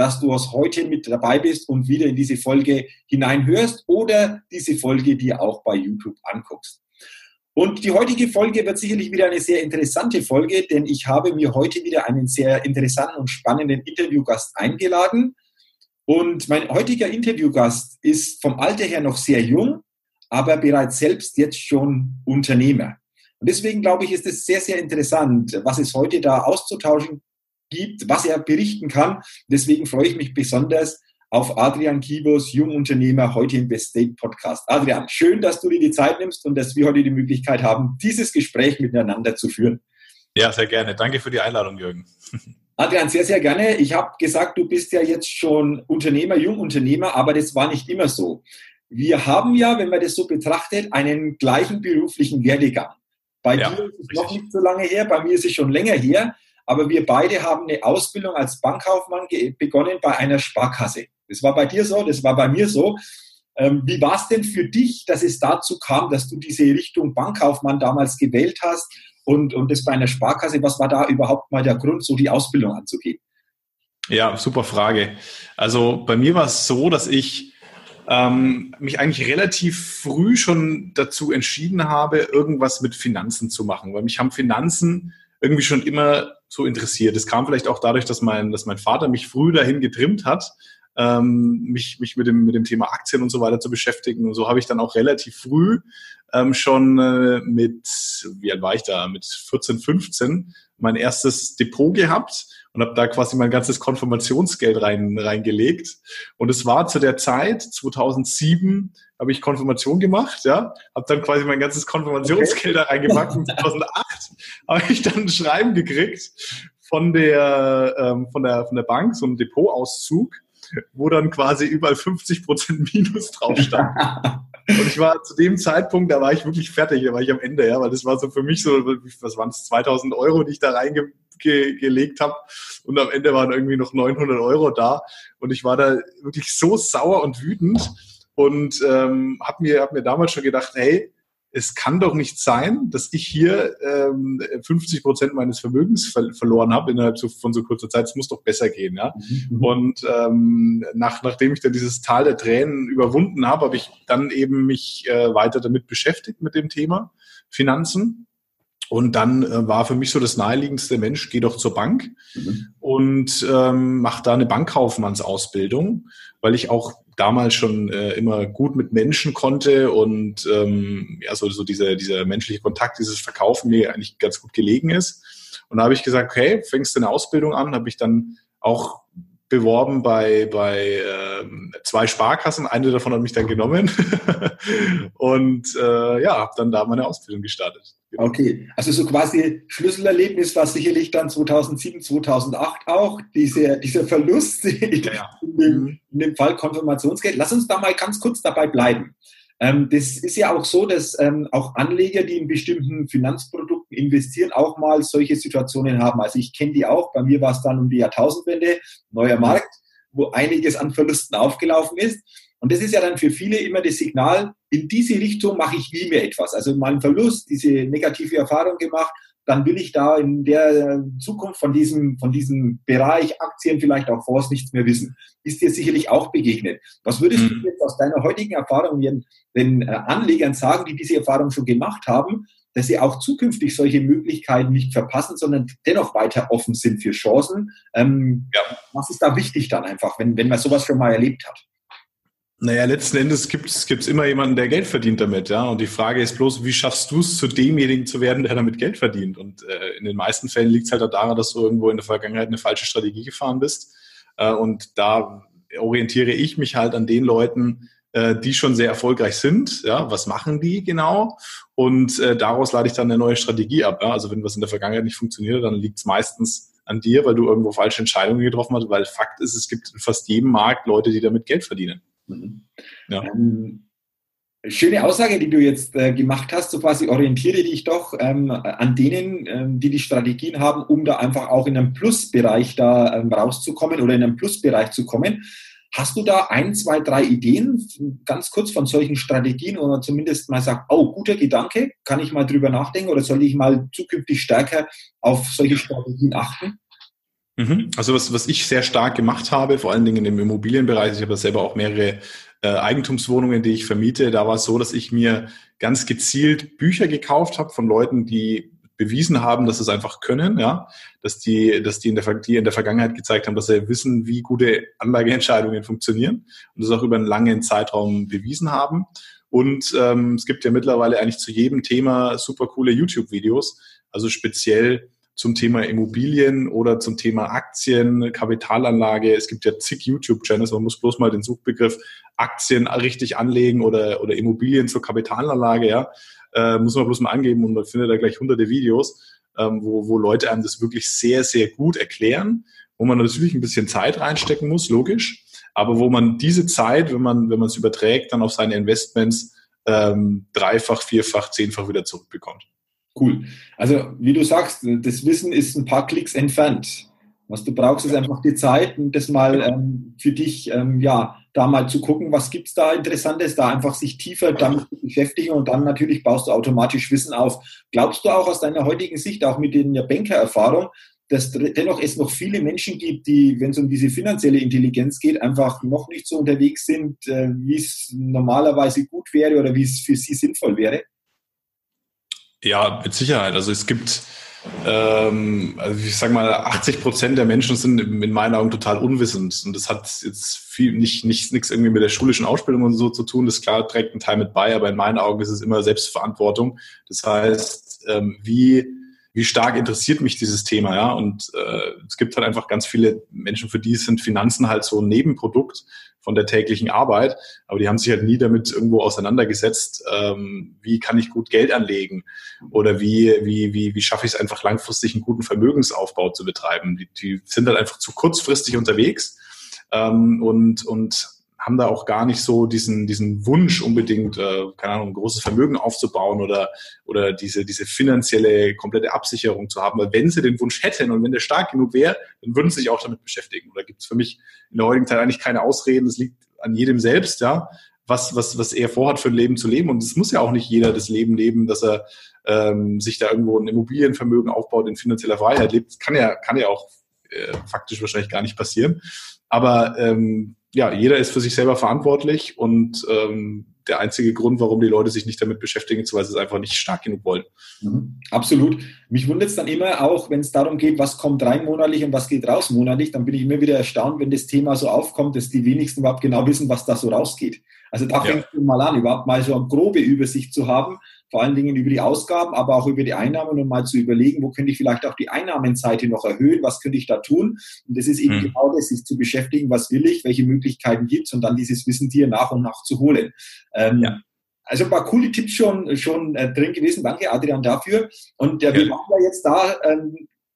dass du aus heute mit dabei bist und wieder in diese Folge hineinhörst oder diese Folge dir auch bei YouTube anguckst. Und die heutige Folge wird sicherlich wieder eine sehr interessante Folge, denn ich habe mir heute wieder einen sehr interessanten und spannenden Interviewgast eingeladen. Und mein heutiger Interviewgast ist vom Alter her noch sehr jung, aber bereits selbst jetzt schon Unternehmer. Und deswegen glaube ich, ist es sehr, sehr interessant, was es heute da auszutauschen gibt, was er berichten kann. Deswegen freue ich mich besonders auf Adrian Kibos, Jungunternehmer, heute im Best State Podcast. Adrian, schön, dass du dir die Zeit nimmst und dass wir heute die Möglichkeit haben, dieses Gespräch miteinander zu führen. Ja, sehr gerne. Danke für die Einladung, Jürgen. Adrian, sehr, sehr gerne. Ich habe gesagt, du bist ja jetzt schon Unternehmer, Jungunternehmer, aber das war nicht immer so. Wir haben ja, wenn man das so betrachtet, einen gleichen beruflichen Werdegang. Bei ja, dir ist es richtig. noch nicht so lange her, bei mir ist es schon länger her. Aber wir beide haben eine Ausbildung als Bankkaufmann begonnen bei einer Sparkasse. Das war bei dir so, das war bei mir so. Ähm, wie war es denn für dich, dass es dazu kam, dass du diese Richtung Bankkaufmann damals gewählt hast und, und das bei einer Sparkasse? Was war da überhaupt mal der Grund, so die Ausbildung anzugehen? Ja, super Frage. Also bei mir war es so, dass ich ähm, mich eigentlich relativ früh schon dazu entschieden habe, irgendwas mit Finanzen zu machen, weil mich haben Finanzen irgendwie schon immer so interessiert. Es kam vielleicht auch dadurch, dass mein, dass mein Vater mich früh dahin getrimmt hat, ähm, mich, mich mit, dem, mit dem Thema Aktien und so weiter zu beschäftigen. Und so habe ich dann auch relativ früh ähm, schon äh, mit, wie alt war ich da, mit 14, 15 mein erstes Depot gehabt und habe da quasi mein ganzes Konfirmationsgeld rein, reingelegt. Und es war zu der Zeit, 2007, habe ich Konfirmation gemacht, ja, habe dann quasi mein ganzes Konfirmationsgeld da reingepackt. Und 2008 habe ich dann ein Schreiben gekriegt von der, ähm, von der, von der Bank, so ein Depotauszug, wo dann quasi überall 50 Prozent Minus drauf stand. Und ich war zu dem Zeitpunkt, da war ich wirklich fertig, da war ich am Ende, ja, weil das war so für mich so, was waren es, 2000 Euro, die ich da reingelegt habe. Und am Ende waren irgendwie noch 900 Euro da. Und ich war da wirklich so sauer und wütend und ähm, habe mir, hab mir damals schon gedacht, hey, es kann doch nicht sein, dass ich hier ähm, 50 Prozent meines Vermögens ver verloren habe innerhalb so, von so kurzer Zeit. Es muss doch besser gehen, ja. Mhm. Und ähm, nach, nachdem ich dann dieses Tal der Tränen überwunden habe, habe ich dann eben mich äh, weiter damit beschäftigt mit dem Thema Finanzen. Und dann äh, war für mich so das naheliegendste Mensch, geh doch zur Bank mhm. und ähm, mach da eine Bankkaufmannsausbildung, weil ich auch damals schon äh, immer gut mit Menschen konnte und ähm, ja, so, so dieser, dieser menschliche Kontakt, dieses Verkaufen mir eigentlich ganz gut gelegen ist. Und da habe ich gesagt, okay, fängst du eine Ausbildung an, habe ich dann auch beworben bei, bei ähm, zwei Sparkassen. Eine davon hat mich dann genommen. und äh, ja, habe dann da meine Ausbildung gestartet. Genau. Okay, also so quasi Schlüsselerlebnis war sicherlich dann 2007, 2008 auch, diese, dieser Verlust in, ja. in, dem, mhm. in dem Fall Konfirmationsgeld. Lass uns da mal ganz kurz dabei bleiben. Ähm, das ist ja auch so, dass ähm, auch Anleger, die in bestimmten Finanzprodukten investieren, auch mal solche Situationen haben. Also ich kenne die auch. Bei mir war es dann um die Jahrtausendwende, neuer Markt, wo einiges an Verlusten aufgelaufen ist. Und das ist ja dann für viele immer das Signal, in diese Richtung mache ich nie mehr etwas. Also mal einen Verlust, diese negative Erfahrung gemacht, dann will ich da in der Zukunft von diesem, von diesem Bereich Aktien, vielleicht auch Fonds nichts mehr wissen. Ist dir sicherlich auch begegnet. Was würdest mhm. du jetzt aus deiner heutigen Erfahrung den, den äh, Anlegern sagen, die diese Erfahrung schon gemacht haben, dass sie auch zukünftig solche Möglichkeiten nicht verpassen, sondern dennoch weiter offen sind für Chancen? Ähm, ja. Was ist da wichtig dann einfach, wenn, wenn man sowas schon mal erlebt hat? Naja, letzten Endes gibt es immer jemanden, der Geld verdient damit, ja. Und die Frage ist bloß, wie schaffst du es, zu demjenigen zu werden, der damit Geld verdient? Und äh, in den meisten Fällen liegt es halt daran, dass du irgendwo in der Vergangenheit eine falsche Strategie gefahren bist. Äh, und da orientiere ich mich halt an den Leuten, äh, die schon sehr erfolgreich sind. Ja, was machen die genau? Und äh, daraus leite ich dann eine neue Strategie ab. Ja? Also wenn was in der Vergangenheit nicht funktioniert, dann liegt es meistens an dir, weil du irgendwo falsche Entscheidungen getroffen hast. Weil Fakt ist, es gibt in fast jedem Markt Leute, die damit Geld verdienen. Mhm. Ja. Ähm, schöne Aussage, die du jetzt äh, gemacht hast, so quasi orientiere dich doch ähm, an denen, ähm, die die Strategien haben, um da einfach auch in einem Plusbereich da ähm, rauszukommen oder in einem Plusbereich zu kommen. Hast du da ein, zwei, drei Ideen, ganz kurz von solchen Strategien, man zumindest mal sagt, oh, guter Gedanke, kann ich mal drüber nachdenken oder soll ich mal zukünftig stärker auf solche Strategien achten? Mhm. Also was, was ich sehr stark gemacht habe, vor allen Dingen im Immobilienbereich, ich habe selber auch mehrere äh, Eigentumswohnungen, die ich vermiete, da war es so, dass ich mir ganz gezielt Bücher gekauft habe von Leuten, die bewiesen haben, dass sie es einfach können, ja, dass die, dass die in der, die in der Vergangenheit gezeigt haben, dass sie wissen, wie gute Anlageentscheidungen funktionieren und das auch über einen langen Zeitraum bewiesen haben. Und ähm, es gibt ja mittlerweile eigentlich zu jedem Thema super coole YouTube-Videos, also speziell zum Thema Immobilien oder zum Thema Aktien, Kapitalanlage. Es gibt ja zig YouTube-Channels, man muss bloß mal den Suchbegriff Aktien richtig anlegen oder, oder Immobilien zur Kapitalanlage, ja äh, muss man bloß mal angeben und man findet da gleich hunderte Videos, ähm, wo, wo Leute einem das wirklich sehr, sehr gut erklären, wo man natürlich ein bisschen Zeit reinstecken muss, logisch, aber wo man diese Zeit, wenn man wenn man es überträgt, dann auf seine Investments ähm, dreifach, vierfach, zehnfach wieder zurückbekommt. Cool. Also wie du sagst, das Wissen ist ein paar Klicks entfernt. Was du brauchst, ist einfach die Zeit und das mal ähm, für dich ähm, ja da mal zu gucken, was gibt's da Interessantes, da einfach sich tiefer damit zu beschäftigen und dann natürlich baust du automatisch Wissen auf. Glaubst du auch aus deiner heutigen Sicht, auch mit der Bankererfahrung, dass dennoch es noch viele Menschen gibt, die, wenn es um diese finanzielle Intelligenz geht, einfach noch nicht so unterwegs sind, äh, wie es normalerweise gut wäre oder wie es für sie sinnvoll wäre? Ja, mit Sicherheit. Also es gibt ähm, also ich sage mal, 80 Prozent der Menschen sind in meinen Augen total unwissend. Und das hat jetzt viel, nicht, nicht, nichts irgendwie mit der schulischen Ausbildung und so zu tun. Das klar trägt einen Teil mit bei, aber in meinen Augen ist es immer Selbstverantwortung. Das heißt, ähm, wie, wie stark interessiert mich dieses Thema, ja? Und äh, es gibt halt einfach ganz viele Menschen, für die sind Finanzen halt so ein Nebenprodukt von der täglichen Arbeit, aber die haben sich halt nie damit irgendwo auseinandergesetzt, ähm, wie kann ich gut Geld anlegen oder wie, wie, wie, wie schaffe ich es einfach langfristig einen guten Vermögensaufbau zu betreiben. Die, die sind halt einfach zu kurzfristig unterwegs ähm, und, und haben da auch gar nicht so diesen, diesen Wunsch unbedingt, äh, keine Ahnung, ein großes Vermögen aufzubauen oder, oder diese, diese finanzielle komplette Absicherung zu haben. Weil wenn sie den Wunsch hätten und wenn der stark genug wäre, dann würden sie sich auch damit beschäftigen. Oder gibt es für mich in der heutigen Zeit eigentlich keine Ausreden. Es liegt an jedem selbst, ja, was, was, was er vorhat für ein Leben zu leben. Und es muss ja auch nicht jeder das Leben leben, dass er ähm, sich da irgendwo ein Immobilienvermögen aufbaut, in finanzieller Freiheit lebt. Das kann ja, kann ja auch äh, faktisch wahrscheinlich gar nicht passieren. Aber ähm, ja, jeder ist für sich selber verantwortlich und ähm, der einzige Grund, warum die Leute sich nicht damit beschäftigen, ist, weil sie es einfach nicht stark genug wollen. Mhm, absolut. Mich wundert es dann immer auch, wenn es darum geht, was kommt rein monatlich und was geht raus monatlich, dann bin ich immer wieder erstaunt, wenn das Thema so aufkommt, dass die wenigsten überhaupt genau wissen, was da so rausgeht. Also da ja. fängt man mal an, überhaupt mal so eine grobe Übersicht zu haben, vor allen Dingen über die Ausgaben, aber auch über die Einnahmen und mal zu überlegen, wo könnte ich vielleicht auch die Einnahmenseite noch erhöhen, was könnte ich da tun? Und das ist eben mhm. genau das, sich zu beschäftigen, was will ich, welche Möglichkeiten gibt es und dann dieses Wissen dir nach und nach zu holen. Ähm, ja. Also ein paar coole Tipps schon, schon äh, drin gewesen. Danke, Adrian, dafür. Und äh, wir machen ja jetzt da ähm,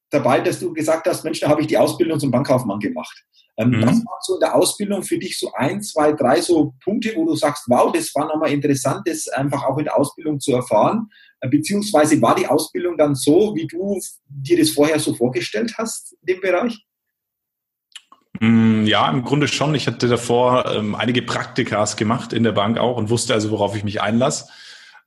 dabei, dass du gesagt hast, Mensch, da habe ich die Ausbildung zum Bankkaufmann gemacht. Ähm, mhm. Was waren so in der Ausbildung für dich so ein, zwei, drei so Punkte, wo du sagst, wow, das war nochmal interessant, das einfach auch in der Ausbildung zu erfahren? Äh, beziehungsweise war die Ausbildung dann so, wie du dir das vorher so vorgestellt hast, in dem Bereich? Mm, ja, im Grunde schon. Ich hatte davor ähm, einige Praktikas gemacht in der Bank auch und wusste also, worauf ich mich einlasse.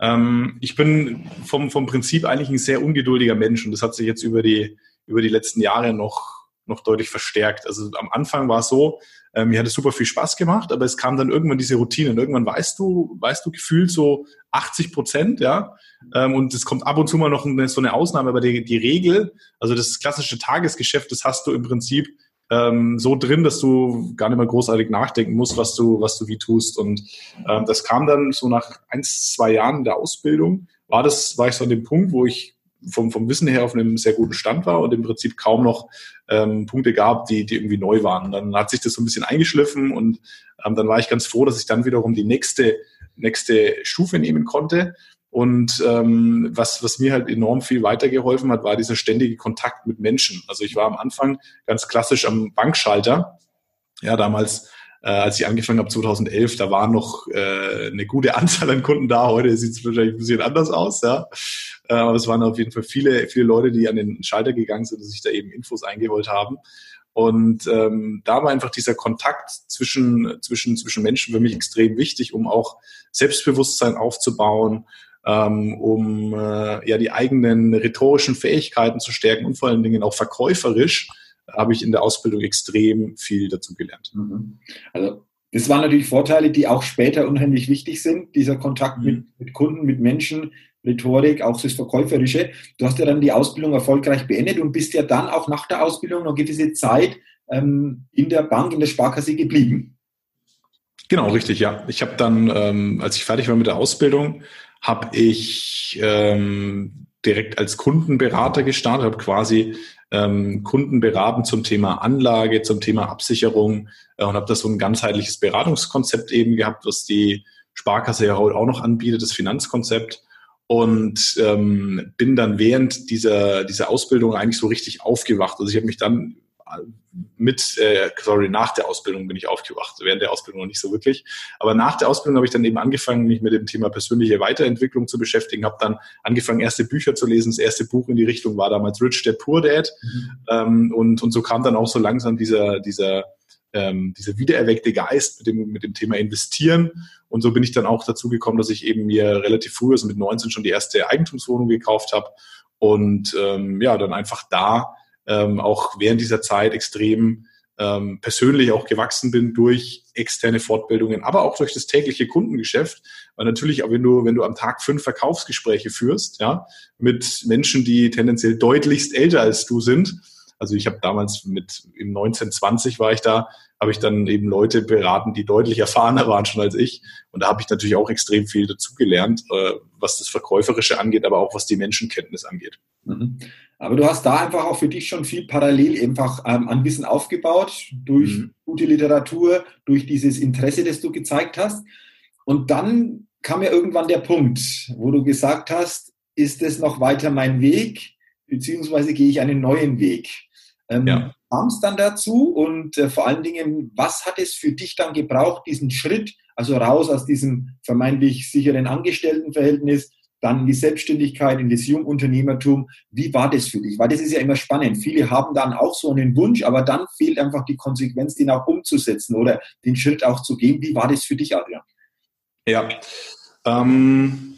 Ähm, ich bin vom, vom Prinzip eigentlich ein sehr ungeduldiger Mensch und das hat sich jetzt über die, über die letzten Jahre noch noch deutlich verstärkt. Also am Anfang war es so, äh, mir hat es super viel Spaß gemacht, aber es kam dann irgendwann diese Routine und irgendwann weißt du, weißt du gefühlt so 80 Prozent, ja, ähm, und es kommt ab und zu mal noch eine, so eine Ausnahme, aber die, die Regel, also das klassische Tagesgeschäft, das hast du im Prinzip ähm, so drin, dass du gar nicht mehr großartig nachdenken musst, was du, was du wie tust. Und ähm, das kam dann so nach eins, zwei Jahren der Ausbildung, war das, war ich so an dem Punkt, wo ich vom, vom Wissen her auf einem sehr guten Stand war und im Prinzip kaum noch ähm, Punkte gab, die, die irgendwie neu waren. Dann hat sich das so ein bisschen eingeschliffen und ähm, dann war ich ganz froh, dass ich dann wiederum die nächste, nächste Stufe nehmen konnte. Und ähm, was, was mir halt enorm viel weitergeholfen hat, war dieser ständige Kontakt mit Menschen. Also ich war am Anfang ganz klassisch am Bankschalter. Ja, damals äh, als ich angefangen habe 2011, da war noch äh, eine gute Anzahl an Kunden da. Heute sieht es wahrscheinlich ein bisschen anders aus, ja. Äh, aber es waren auf jeden Fall viele, viele Leute, die an den Schalter gegangen sind und sich da eben Infos eingeholt haben. Und ähm, da war einfach dieser Kontakt zwischen, zwischen, zwischen Menschen für mich extrem wichtig, um auch Selbstbewusstsein aufzubauen, ähm, um äh, ja die eigenen rhetorischen Fähigkeiten zu stärken und vor allen Dingen auch verkäuferisch habe ich in der Ausbildung extrem viel dazu gelernt. Mhm. Also das waren natürlich Vorteile, die auch später unheimlich wichtig sind. Dieser Kontakt mhm. mit, mit, Kunden, mit Menschen, Rhetorik, auch das Verkäuferische. Du hast ja dann die Ausbildung erfolgreich beendet und bist ja dann auch nach der Ausbildung noch gewisse Zeit ähm, in der Bank, in der Sparkasse geblieben. Genau, richtig, ja. Ich habe dann, ähm, als ich fertig war mit der Ausbildung, habe ich ähm, direkt als Kundenberater gestartet, habe quasi ähm, Kunden beraten zum Thema Anlage, zum Thema Absicherung äh, und habe da so ein ganzheitliches Beratungskonzept eben gehabt, was die Sparkasse ja auch noch anbietet, das Finanzkonzept. Und ähm, bin dann während dieser, dieser Ausbildung eigentlich so richtig aufgewacht. Also ich habe mich dann mit, äh, sorry, nach der Ausbildung bin ich aufgewacht. Während der Ausbildung noch nicht so wirklich. Aber nach der Ausbildung habe ich dann eben angefangen, mich mit dem Thema persönliche Weiterentwicklung zu beschäftigen, habe dann angefangen, erste Bücher zu lesen. Das erste Buch in die Richtung war damals Rich Dad Poor Dad. Mhm. Ähm, und, und so kam dann auch so langsam dieser, dieser, ähm, dieser wiedererweckte Geist mit dem, mit dem Thema Investieren. Und so bin ich dann auch dazu gekommen, dass ich eben mir relativ früh, also mit 19 schon die erste Eigentumswohnung gekauft habe und ähm, ja, dann einfach da ähm, auch während dieser Zeit extrem ähm, persönlich auch gewachsen bin durch externe Fortbildungen, aber auch durch das tägliche Kundengeschäft. Weil natürlich, auch wenn du, wenn du am Tag fünf Verkaufsgespräche führst, ja, mit Menschen, die tendenziell deutlichst älter als du sind, also ich habe damals mit im 1920 war ich da, habe ich dann eben Leute beraten, die deutlich erfahrener waren schon als ich. Und da habe ich natürlich auch extrem viel dazugelernt, äh, was das Verkäuferische angeht, aber auch was die Menschenkenntnis angeht. Mhm. Aber du hast da einfach auch für dich schon viel parallel einfach ähm, an Wissen aufgebaut, durch mhm. gute Literatur, durch dieses Interesse, das du gezeigt hast. Und dann kam ja irgendwann der Punkt, wo du gesagt hast, ist es noch weiter mein Weg, beziehungsweise gehe ich einen neuen Weg? Ähm, ja. Kam es dann dazu und äh, vor allen Dingen, was hat es für dich dann gebraucht, diesen Schritt, also raus aus diesem vermeintlich sicheren Angestelltenverhältnis, dann in die Selbstständigkeit, in das Jungunternehmertum. Wie war das für dich? Weil das ist ja immer spannend. Viele haben dann auch so einen Wunsch, aber dann fehlt einfach die Konsequenz, den auch umzusetzen oder den Schritt auch zu gehen. Wie war das für dich, Adrian? Ja, ähm,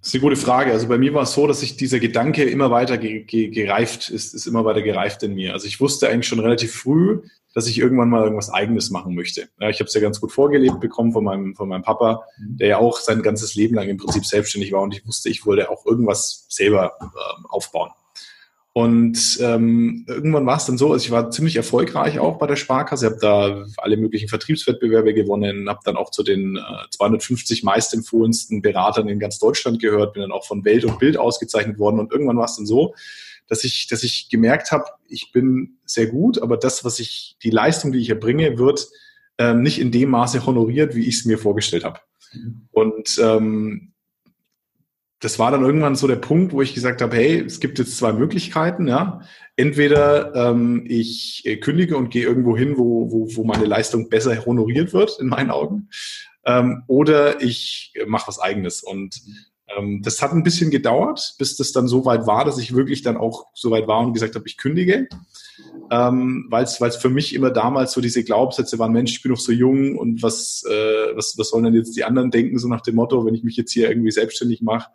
das ist eine gute Frage. Also bei mir war es so, dass sich dieser Gedanke immer weiter ge ge gereift ist, ist immer weiter gereift in mir. Also ich wusste eigentlich schon relativ früh, dass ich irgendwann mal irgendwas Eigenes machen möchte. Ja, ich habe es ja ganz gut vorgelebt bekommen von meinem, von meinem Papa, der ja auch sein ganzes Leben lang im Prinzip selbstständig war und ich wusste, ich wollte auch irgendwas selber äh, aufbauen. Und ähm, irgendwann war es dann so, also ich war ziemlich erfolgreich auch bei der Sparkasse, habe da alle möglichen Vertriebswettbewerbe gewonnen, habe dann auch zu den äh, 250 meistempfohlensten Beratern in ganz Deutschland gehört, bin dann auch von Welt und Bild ausgezeichnet worden und irgendwann war es dann so, dass ich, dass ich gemerkt habe, ich bin sehr gut, aber das, was ich, die Leistung, die ich erbringe, wird ähm, nicht in dem Maße honoriert, wie ich es mir vorgestellt habe. Mhm. Und ähm, das war dann irgendwann so der Punkt, wo ich gesagt habe, hey, es gibt jetzt zwei Möglichkeiten, ja. Entweder ähm, ich äh, kündige und gehe irgendwo hin, wo, wo, wo meine Leistung besser honoriert wird, in meinen Augen, ähm, oder ich mache was eigenes. Und ähm, das hat ein bisschen gedauert, bis das dann so weit war, dass ich wirklich dann auch so weit war und gesagt habe, ich kündige. Ähm, weil es für mich immer damals so diese Glaubenssätze waren, Mensch, ich bin noch so jung und was, äh, was, was sollen denn jetzt die anderen denken, so nach dem Motto, wenn ich mich jetzt hier irgendwie selbstständig mache.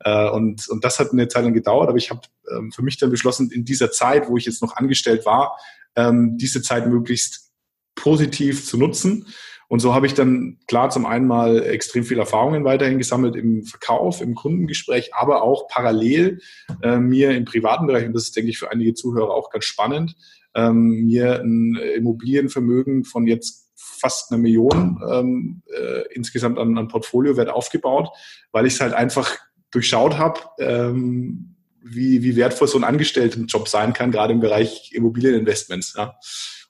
Äh, und, und das hat eine Zeit lang gedauert, aber ich habe ähm, für mich dann beschlossen, in dieser Zeit, wo ich jetzt noch angestellt war, ähm, diese Zeit möglichst positiv zu nutzen und so habe ich dann klar zum einen mal extrem viel Erfahrungen weiterhin gesammelt im Verkauf, im Kundengespräch, aber auch parallel äh, mir im privaten Bereich, und das ist, denke ich, für einige Zuhörer auch ganz spannend, ähm, mir ein Immobilienvermögen von jetzt fast eine Million ähm, äh, insgesamt an, an Portfoliowert aufgebaut, weil ich es halt einfach durchschaut habe, ähm, wie, wie wertvoll so ein Angestelltenjob sein kann, gerade im Bereich Immobilieninvestments. Ja.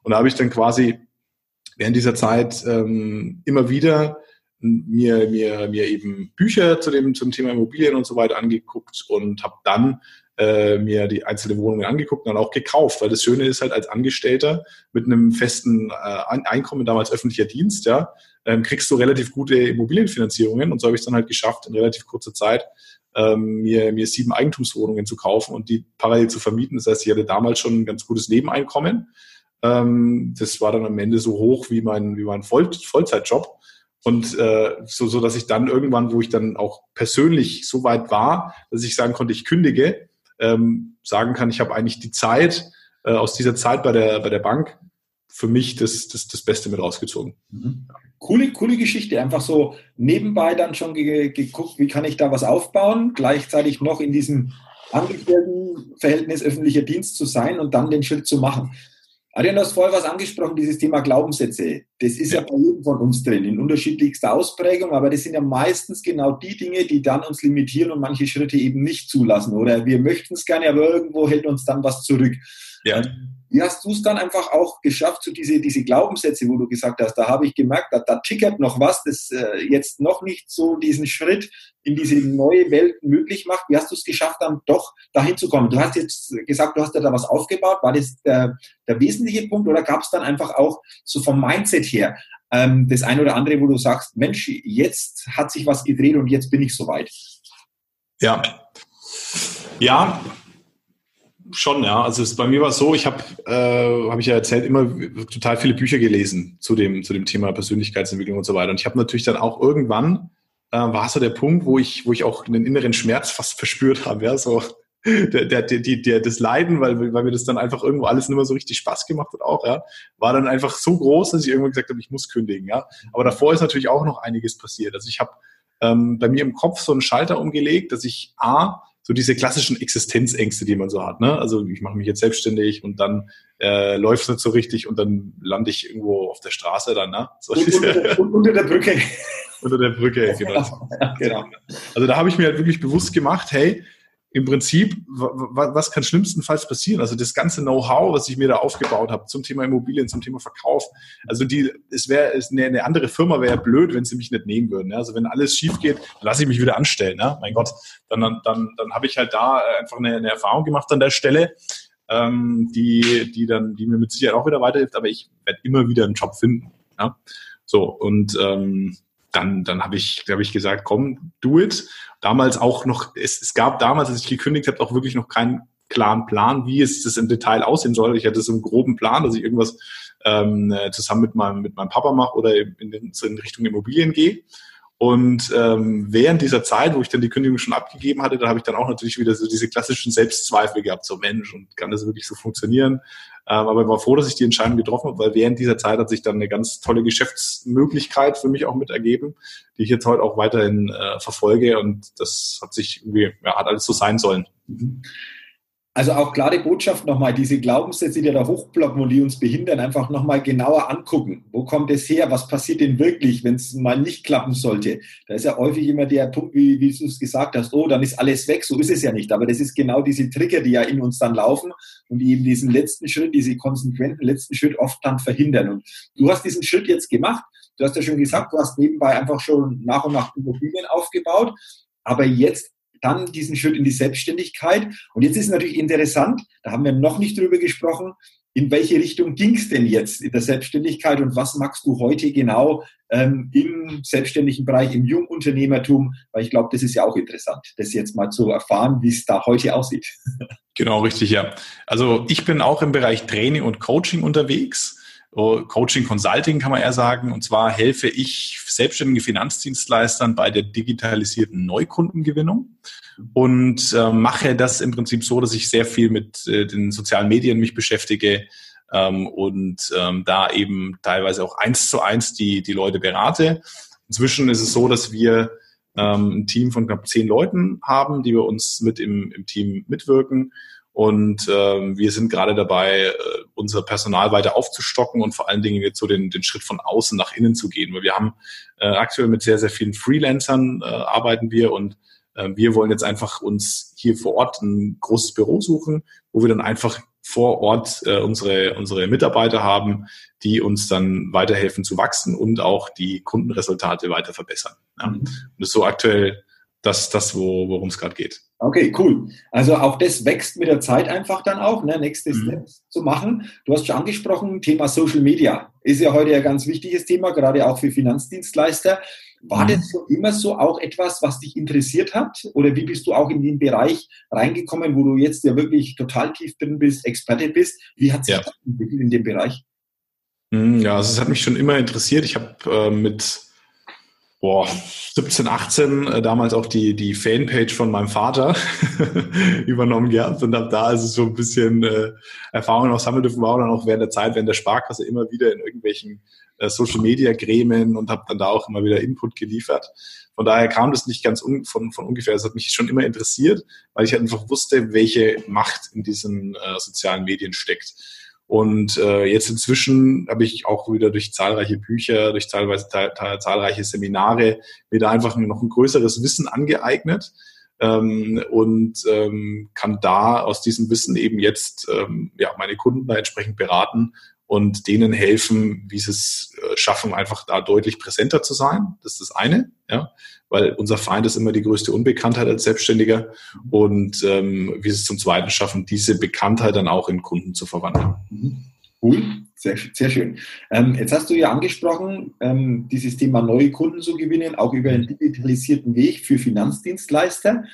Und da habe ich dann quasi während dieser Zeit ähm, immer wieder mir, mir, mir eben Bücher zu dem, zum Thema Immobilien und so weiter angeguckt und habe dann äh, mir die einzelnen Wohnungen angeguckt und dann auch gekauft, weil das Schöne ist halt als Angestellter mit einem festen äh, Einkommen, damals öffentlicher Dienst, ja, ähm, kriegst du relativ gute Immobilienfinanzierungen und so habe ich es dann halt geschafft, in relativ kurzer Zeit ähm, mir, mir sieben Eigentumswohnungen zu kaufen und die parallel zu vermieten. Das heißt, ich hatte damals schon ein ganz gutes Nebeneinkommen. Ähm, das war dann am Ende so hoch wie mein, wie mein Voll Vollzeitjob. Und äh, so, so, dass ich dann irgendwann, wo ich dann auch persönlich so weit war, dass ich sagen konnte, ich kündige, ähm, sagen kann, ich habe eigentlich die Zeit äh, aus dieser Zeit bei der, bei der Bank für mich das, das, das Beste mit rausgezogen. Mhm. Coole, coole Geschichte. Einfach so nebenbei dann schon ge geguckt, wie kann ich da was aufbauen, gleichzeitig noch in diesem Angestelltenverhältnis öffentlicher Dienst zu sein und dann den Schritt zu machen. Adrian, du hast vorher was angesprochen, dieses Thema Glaubenssätze. Das ist ja. ja bei jedem von uns drin, in unterschiedlichster Ausprägung, aber das sind ja meistens genau die Dinge, die dann uns limitieren und manche Schritte eben nicht zulassen. Oder wir möchten es gerne, aber irgendwo hält uns dann was zurück. Ja. Wie hast du es dann einfach auch geschafft, so diese, diese Glaubenssätze, wo du gesagt hast, da habe ich gemerkt, da, da tickert noch was, das äh, jetzt noch nicht so diesen Schritt in diese neue Welt möglich macht. Wie hast du es geschafft, dann doch dahin zu kommen? Du hast jetzt gesagt, du hast ja da was aufgebaut. War das der, der wesentliche Punkt oder gab es dann einfach auch so vom Mindset her ähm, das eine oder andere, wo du sagst, Mensch, jetzt hat sich was gedreht und jetzt bin ich soweit? Ja. Ja, schon, ja. Also es, bei mir war es so, ich habe, äh, habe ich ja erzählt, immer total viele Bücher gelesen zu dem, zu dem Thema Persönlichkeitsentwicklung und so weiter. Und ich habe natürlich dann auch irgendwann, äh, war so der Punkt, wo ich, wo ich auch einen inneren Schmerz fast verspürt habe, ja, so der, der, der, der, das Leiden, weil, weil mir das dann einfach irgendwo alles nicht mehr so richtig Spaß gemacht hat auch, ja, war dann einfach so groß, dass ich irgendwann gesagt habe, ich muss kündigen, ja. Aber davor ist natürlich auch noch einiges passiert. Also ich habe ähm, bei mir im Kopf so einen Schalter umgelegt, dass ich A, so diese klassischen Existenzängste, die man so hat. Ne? Also ich mache mich jetzt selbstständig und dann äh, läuft es nicht so richtig und dann lande ich irgendwo auf der Straße dann. Ne? So und, unter, und unter der Brücke. unter der Brücke, genau. Genau. Also da habe ich mir halt wirklich bewusst gemacht, hey, im Prinzip, was kann schlimmstenfalls passieren? Also das ganze Know-how, was ich mir da aufgebaut habe zum Thema Immobilien, zum Thema Verkauf. Also die, es wäre eine, eine andere Firma wäre blöd, wenn sie mich nicht nehmen würden. Also wenn alles schief geht, dann lasse ich mich wieder anstellen. Ne? Mein Gott, dann, dann, dann, dann habe ich halt da einfach eine, eine Erfahrung gemacht an der Stelle, ähm, die, die dann, die mir mit Sicherheit auch wieder weiterhilft. Aber ich werde immer wieder einen Job finden. Ja? So und ähm, dann, dann habe ich, hab ich gesagt, komm, do it. Damals auch noch, es, es gab damals, als ich gekündigt habe, auch wirklich noch keinen klaren Plan, wie es das im Detail aussehen soll. Ich hatte so einen groben Plan, dass ich irgendwas ähm, zusammen mit meinem, mit meinem Papa mache oder in, in, in Richtung Immobilien gehe. Und ähm, während dieser Zeit, wo ich dann die Kündigung schon abgegeben hatte, da habe ich dann auch natürlich wieder so diese klassischen Selbstzweifel gehabt, so Mensch, und kann das wirklich so funktionieren? Ähm, aber ich war froh, dass ich die Entscheidung getroffen habe, weil während dieser Zeit hat sich dann eine ganz tolle Geschäftsmöglichkeit für mich auch mit ergeben, die ich jetzt heute auch weiterhin äh, verfolge und das hat sich irgendwie, ja, hat alles so sein sollen. Mhm. Also auch klare Botschaft nochmal, diese Glaubenssätze, die da hochblocken und die uns behindern, einfach nochmal genauer angucken. Wo kommt es her? Was passiert denn wirklich, wenn es mal nicht klappen sollte? Da ist ja häufig immer der Punkt, wie, wie du es gesagt hast, oh, dann ist alles weg. So ist es ja nicht. Aber das ist genau diese Trigger, die ja in uns dann laufen und die eben diesen letzten Schritt, diese konsequenten letzten Schritt oft dann verhindern. Und du hast diesen Schritt jetzt gemacht. Du hast ja schon gesagt, du hast nebenbei einfach schon nach und nach Immobilien aufgebaut. Aber jetzt dann diesen Schritt in die Selbstständigkeit. Und jetzt ist natürlich interessant, da haben wir noch nicht drüber gesprochen, in welche Richtung ging es denn jetzt in der Selbstständigkeit und was magst du heute genau ähm, im selbstständigen Bereich, im Jungunternehmertum? Weil ich glaube, das ist ja auch interessant, das jetzt mal zu erfahren, wie es da heute aussieht. Genau, richtig, ja. Also ich bin auch im Bereich Training und Coaching unterwegs. Coaching Consulting kann man eher sagen. Und zwar helfe ich selbstständigen Finanzdienstleistern bei der digitalisierten Neukundengewinnung und äh, mache das im Prinzip so, dass ich sehr viel mit äh, den sozialen Medien mich beschäftige ähm, und ähm, da eben teilweise auch eins zu eins die, die Leute berate. Inzwischen ist es so, dass wir ähm, ein Team von knapp zehn Leuten haben, die bei uns mit im, im Team mitwirken Und ähm, wir sind gerade dabei, äh, unser Personal weiter aufzustocken und vor allen Dingen jetzt so den, den Schritt von außen nach innen zu gehen. Weil wir haben äh, aktuell mit sehr, sehr vielen Freelancern äh, arbeiten wir und äh, wir wollen jetzt einfach uns hier vor Ort ein großes Büro suchen, wo wir dann einfach vor Ort äh, unsere, unsere Mitarbeiter haben, die uns dann weiterhelfen zu wachsen und auch die Kundenresultate weiter verbessern. Ja. Mhm. Und das ist so aktuell das, das wo, worum es gerade geht. Okay, cool. Also auch das wächst mit der Zeit einfach dann auch, ne, nächste mhm. Steps zu machen. Du hast schon angesprochen, Thema Social Media ist ja heute ein ganz wichtiges Thema, gerade auch für Finanzdienstleister. War mhm. das schon immer so auch etwas, was dich interessiert hat? Oder wie bist du auch in den Bereich reingekommen, wo du jetzt ja wirklich total tief drin bist, Experte bist? Wie hat sich ja. das entwickelt in dem Bereich? Mhm, ja, also es hat mich schon immer interessiert. Ich habe äh, mit boah, 17, 18 äh, damals auch die, die Fanpage von meinem Vater übernommen gehabt und habe da also so ein bisschen äh, Erfahrungen auch sammeln dürfen, war dann auch während der Zeit, während der Sparkasse immer wieder in irgendwelchen äh, Social Media Gremien und habe dann da auch immer wieder Input geliefert. Von daher kam das nicht ganz un, von, von ungefähr. Das hat mich schon immer interessiert, weil ich halt einfach wusste, welche Macht in diesen äh, sozialen Medien steckt. Und äh, jetzt inzwischen habe ich auch wieder durch zahlreiche Bücher, durch zahlweise, zahlreiche Seminare mir da einfach noch ein größeres Wissen angeeignet ähm, und ähm, kann da aus diesem Wissen eben jetzt ähm, ja, meine Kunden da entsprechend beraten und denen helfen, wie sie es äh, schaffen, einfach da deutlich präsenter zu sein. Das ist das eine, ja, weil unser Feind ist immer die größte Unbekanntheit als Selbstständiger und ähm, sie es zum Zweiten schaffen, diese Bekanntheit dann auch in Kunden zu verwandeln. Mhm. Cool, sehr, sehr schön. Ähm, jetzt hast du ja angesprochen, ähm, dieses Thema neue Kunden zu gewinnen, auch über einen digitalisierten Weg für Finanzdienstleister.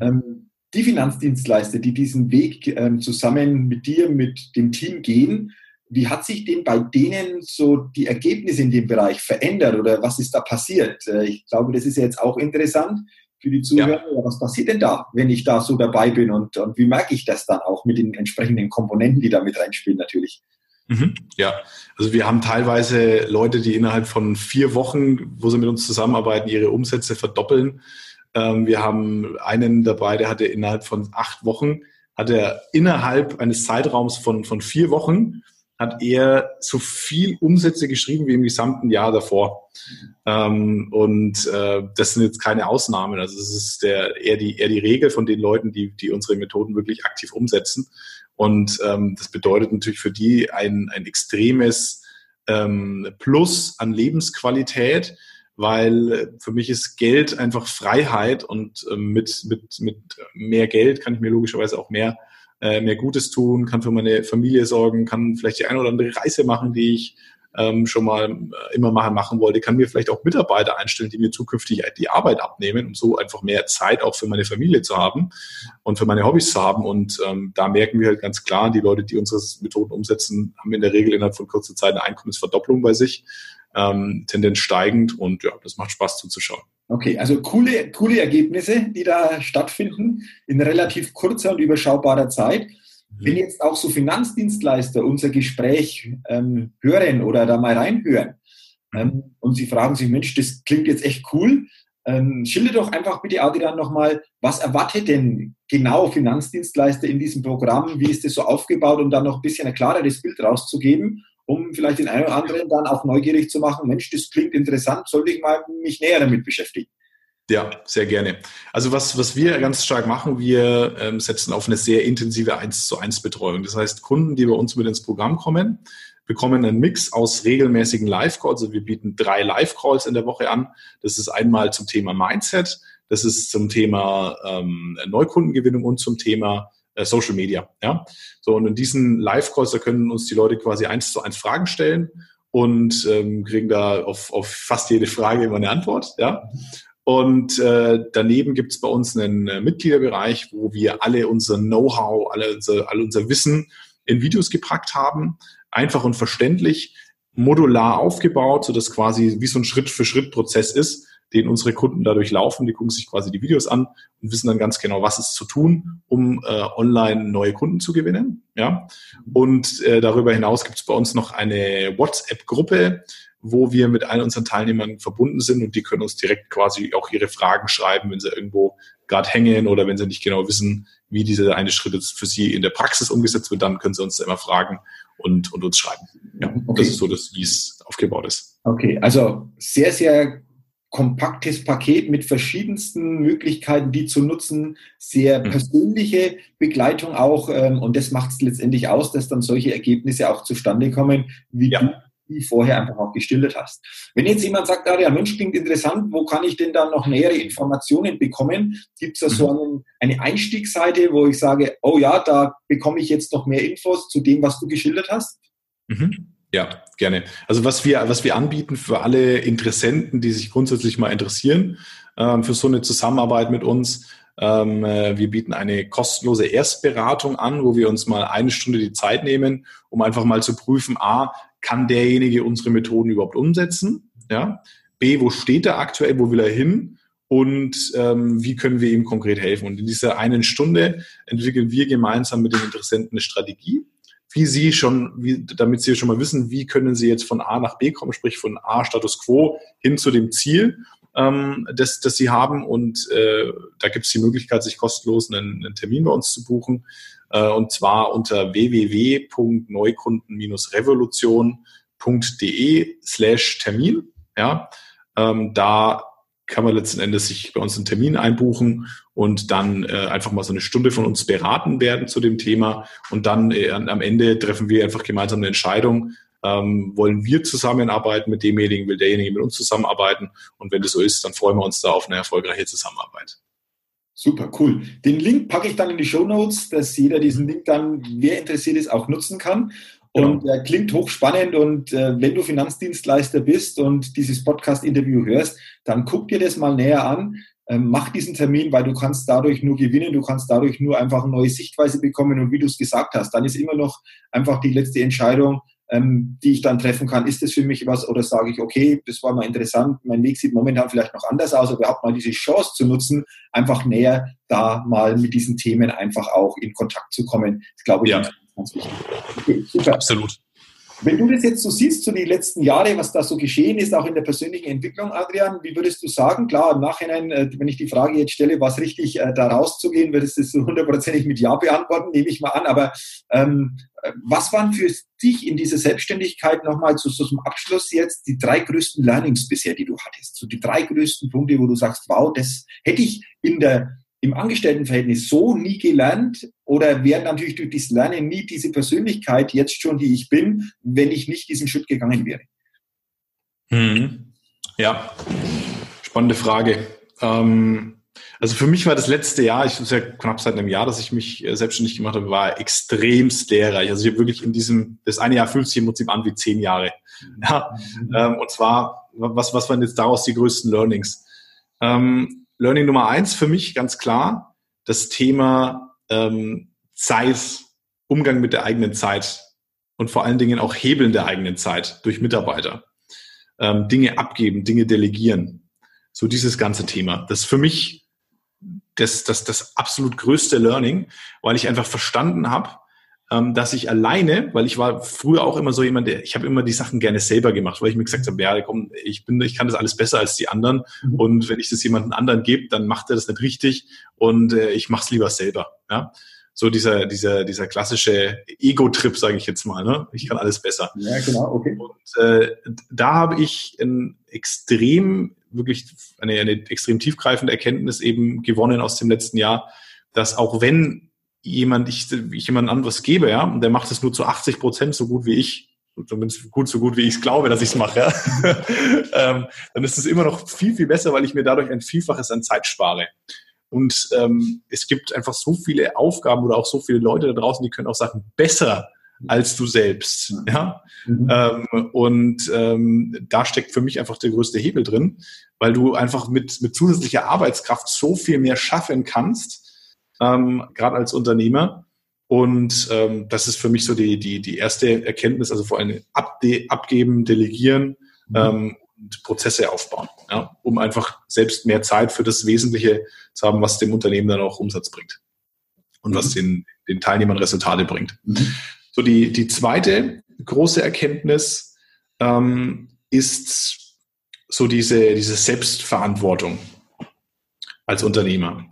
Ähm, die Finanzdienstleister, die diesen Weg ähm, zusammen mit dir, mit dem Team gehen, wie hat sich denn bei denen so die Ergebnisse in dem Bereich verändert oder was ist da passiert? Äh, ich glaube, das ist jetzt auch interessant für die Zuhörer. Ja. Was passiert denn da, wenn ich da so dabei bin und, und wie merke ich das dann auch mit den entsprechenden Komponenten, die da mit reinspielen natürlich? Mhm. Ja, also wir haben teilweise Leute, die innerhalb von vier Wochen, wo sie mit uns zusammenarbeiten, ihre Umsätze verdoppeln. Ähm, wir haben einen dabei, der hatte innerhalb von acht Wochen, hat er innerhalb eines Zeitraums von, von vier Wochen hat er so viel Umsätze geschrieben wie im gesamten Jahr davor. Ähm, und äh, das sind jetzt keine Ausnahmen. Also es ist der, eher, die, eher die Regel von den Leuten, die, die unsere Methoden wirklich aktiv umsetzen. Und ähm, das bedeutet natürlich für die ein, ein extremes ähm, Plus an Lebensqualität, weil für mich ist Geld einfach Freiheit und ähm, mit, mit, mit mehr Geld kann ich mir logischerweise auch mehr äh, mehr Gutes tun, kann für meine Familie sorgen, kann vielleicht die eine oder andere Reise machen, die ich ähm, schon mal äh, immer mal machen wollte, kann mir vielleicht auch Mitarbeiter einstellen, die mir zukünftig die Arbeit abnehmen, um so einfach mehr Zeit auch für meine Familie zu haben und für meine Hobbys zu haben. Und ähm, da merken wir halt ganz klar, die Leute, die unsere Methoden umsetzen, haben in der Regel innerhalb von kurzer Zeit eine Einkommensverdopplung bei sich, ähm, Tendenz steigend und ja, das macht Spaß zuzuschauen. Okay, also coole, coole Ergebnisse, die da stattfinden in relativ kurzer und überschaubarer Zeit. Mhm. Wenn jetzt auch so Finanzdienstleister unser Gespräch ähm, hören oder da mal reinhören mhm. ähm, und sie fragen sich, Mensch, das klingt jetzt echt cool, ähm, schilder doch einfach bitte, Adrian, nochmal, was erwartet denn genau Finanzdienstleister in diesem Programm? Wie ist das so aufgebaut, um da noch ein bisschen ein klareres Bild rauszugeben? Um vielleicht den einen oder anderen dann auch neugierig zu machen, Mensch, das klingt interessant, sollte ich mal mich näher damit beschäftigen. Ja, sehr gerne. Also was, was wir ganz stark machen, wir ähm, setzen auf eine sehr intensive 1 zu 1 Betreuung. Das heißt, Kunden, die bei uns mit ins Programm kommen, bekommen einen Mix aus regelmäßigen Live-Calls. Also wir bieten drei Live-Calls in der Woche an. Das ist einmal zum Thema Mindset, das ist zum Thema ähm, Neukundengewinnung und zum Thema äh, Social Media. Ja? So, und in diesen Live-Calls, da können uns die Leute quasi eins zu eins Fragen stellen und ähm, kriegen da auf, auf fast jede Frage immer eine Antwort. Ja? Und äh, daneben gibt es bei uns einen äh, Mitgliederbereich, wo wir alle unser Know-how, alle unser, all unser Wissen in Videos gepackt haben, einfach und verständlich, modular aufgebaut, so dass quasi wie so ein Schritt-für-Schritt-Prozess ist, den unsere Kunden dadurch laufen. Die gucken sich quasi die Videos an und wissen dann ganz genau, was ist zu tun, um äh, online neue Kunden zu gewinnen. Ja? Und äh, darüber hinaus gibt es bei uns noch eine WhatsApp-Gruppe, wo wir mit allen unseren Teilnehmern verbunden sind und die können uns direkt quasi auch ihre Fragen schreiben, wenn sie irgendwo gerade hängen oder wenn sie nicht genau wissen, wie dieser eine Schritt jetzt für Sie in der Praxis umgesetzt wird, dann können Sie uns immer fragen und, und uns schreiben. Ja, okay. Das ist so, wie es aufgebaut ist. Okay, also sehr, sehr kompaktes Paket mit verschiedensten Möglichkeiten, die zu nutzen, sehr mhm. persönliche Begleitung auch. Ähm, und das macht es letztendlich aus, dass dann solche Ergebnisse auch zustande kommen, wie ja. du die vorher einfach auch gestillt hast. Wenn jetzt jemand sagt, ah, der Mensch klingt interessant, wo kann ich denn dann noch nähere Informationen bekommen? Gibt es da so mhm. einen, eine Einstiegsseite, wo ich sage, oh ja, da bekomme ich jetzt noch mehr Infos zu dem, was du geschildert hast? Mhm. Ja, gerne. Also was wir, was wir anbieten für alle Interessenten, die sich grundsätzlich mal interessieren ähm, für so eine Zusammenarbeit mit uns, ähm, äh, wir bieten eine kostenlose Erstberatung an, wo wir uns mal eine Stunde die Zeit nehmen, um einfach mal zu prüfen, a, kann derjenige unsere Methoden überhaupt umsetzen? Ja. B, wo steht er aktuell, wo will er hin? Und ähm, wie können wir ihm konkret helfen? Und in dieser einen Stunde entwickeln wir gemeinsam mit den Interessenten eine Strategie, wie Sie schon, wie, damit Sie schon mal wissen, wie können Sie jetzt von A nach B kommen, sprich von A Status Quo hin zu dem Ziel, ähm, das, das Sie haben. Und äh, da gibt es die Möglichkeit, sich kostenlos einen, einen Termin bei uns zu buchen. Äh, und zwar unter www.neukunden-revolution.de slash Termin. Ja, ähm, da kann man letzten Endes sich bei uns einen Termin einbuchen und dann äh, einfach mal so eine Stunde von uns beraten werden zu dem Thema. Und dann äh, am Ende treffen wir einfach gemeinsam eine Entscheidung. Ähm, wollen wir zusammenarbeiten mit demjenigen, will derjenige mit uns zusammenarbeiten? Und wenn das so ist, dann freuen wir uns da auf eine erfolgreiche Zusammenarbeit. Super, cool. Den Link packe ich dann in die Show Notes, dass jeder diesen Link dann, wer interessiert ist, auch nutzen kann. Und genau. äh, klingt hochspannend. Und äh, wenn du Finanzdienstleister bist und dieses Podcast-Interview hörst, dann guck dir das mal näher an. Ähm, mach diesen Termin, weil du kannst dadurch nur gewinnen, du kannst dadurch nur einfach eine neue Sichtweise bekommen. Und wie du es gesagt hast, dann ist immer noch einfach die letzte Entscheidung, ähm, die ich dann treffen kann. Ist das für mich was oder sage ich, okay, das war mal interessant, mein Weg sieht momentan vielleicht noch anders aus, aber überhaupt mal diese Chance zu nutzen, einfach näher da mal mit diesen Themen einfach auch in Kontakt zu kommen, ist, glaube ich, ja. Ganz wichtig. Okay, super. Absolut. Wenn du das jetzt so siehst, so die letzten Jahre, was da so geschehen ist, auch in der persönlichen Entwicklung, Adrian, wie würdest du sagen? Klar, im Nachhinein, äh, wenn ich die Frage jetzt stelle, was richtig äh, da rauszugehen, würdest du es so hundertprozentig mit Ja beantworten, nehme ich mal an. Aber ähm, was waren für dich in dieser Selbstständigkeit nochmal zu, so zum Abschluss jetzt die drei größten Learnings bisher, die du hattest? So die drei größten Punkte, wo du sagst, wow, das hätte ich in der im Angestelltenverhältnis so nie gelernt oder wäre natürlich durch das Lernen nie diese Persönlichkeit jetzt schon, die ich bin, wenn ich nicht diesen Schritt gegangen wäre? Mhm. Ja, spannende Frage. Ähm, also für mich war das letzte Jahr, ich ist ja knapp seit einem Jahr, dass ich mich äh, selbstständig gemacht habe, war extremst lehrreich. Also ich habe wirklich in diesem, das eine Jahr fühlt sich im Prinzip an wie zehn Jahre. Ja, mhm. ähm, und zwar, was, was waren jetzt daraus die größten Learnings? Ähm, Learning Nummer eins für mich ganz klar, das Thema ähm, Zeit, Umgang mit der eigenen Zeit und vor allen Dingen auch Hebeln der eigenen Zeit durch Mitarbeiter. Ähm, Dinge abgeben, Dinge delegieren. So dieses ganze Thema. Das ist für mich das, das, das absolut größte Learning, weil ich einfach verstanden habe, ähm, dass ich alleine, weil ich war früher auch immer so jemand, der, ich habe immer die Sachen gerne selber gemacht, weil ich mir gesagt habe, ja, komm, ich bin, ich kann das alles besser als die anderen mhm. und wenn ich das jemandem anderen gebe, dann macht er das nicht richtig und äh, ich mache es lieber selber. Ja, so dieser dieser dieser klassische Ego-Trip, sage ich jetzt mal. Ne? Ich kann alles besser. Ja, genau. Okay. Und äh, da habe ich ein extrem wirklich eine, eine extrem tiefgreifende Erkenntnis eben gewonnen aus dem letzten Jahr, dass auch wenn jemand, ich, ich jemand anderes gebe, ja, und der macht es nur zu 80 Prozent so gut wie ich, zumindest gut so gut wie ich es glaube, dass ich es mache, ja, ähm, dann ist es immer noch viel, viel besser, weil ich mir dadurch ein Vielfaches an Zeit spare. Und ähm, es gibt einfach so viele Aufgaben oder auch so viele Leute da draußen, die können auch Sachen besser als du selbst. Ja? Mhm. Ähm, und ähm, da steckt für mich einfach der größte Hebel drin, weil du einfach mit, mit zusätzlicher Arbeitskraft so viel mehr schaffen kannst, ähm, gerade als Unternehmer. Und ähm, das ist für mich so die, die, die erste Erkenntnis, also vor allem abde abgeben, delegieren mhm. ähm, und Prozesse aufbauen, ja, um einfach selbst mehr Zeit für das Wesentliche zu haben, was dem Unternehmen dann auch Umsatz bringt und mhm. was den, den Teilnehmern Resultate bringt. Mhm. So die, die zweite große Erkenntnis ähm, ist so diese, diese Selbstverantwortung als Unternehmer.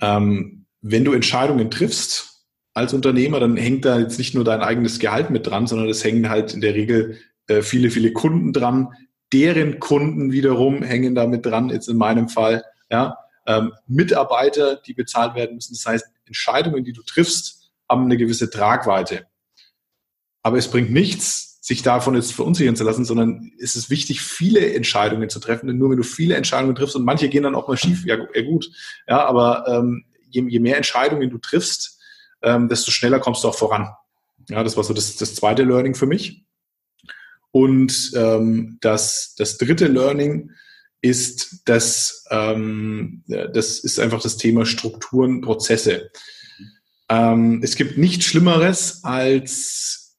Ähm, wenn du Entscheidungen triffst als Unternehmer, dann hängt da jetzt nicht nur dein eigenes Gehalt mit dran, sondern es hängen halt in der Regel äh, viele, viele Kunden dran. Deren Kunden wiederum hängen damit dran, jetzt in meinem Fall, ja, ähm, Mitarbeiter, die bezahlt werden müssen. Das heißt, Entscheidungen, die du triffst, haben eine gewisse Tragweite. Aber es bringt nichts, sich davon jetzt verunsichern zu lassen, sondern es ist wichtig, viele Entscheidungen zu treffen. Denn nur wenn du viele Entscheidungen triffst und manche gehen dann auch mal schief, ja, gut, ja, aber ähm, je, je mehr Entscheidungen du triffst, ähm, desto schneller kommst du auch voran. Ja, das war so das, das zweite Learning für mich. Und ähm, das, das dritte Learning ist, dass ähm, das ist einfach das Thema Strukturen, Prozesse. Ähm, es gibt nichts Schlimmeres als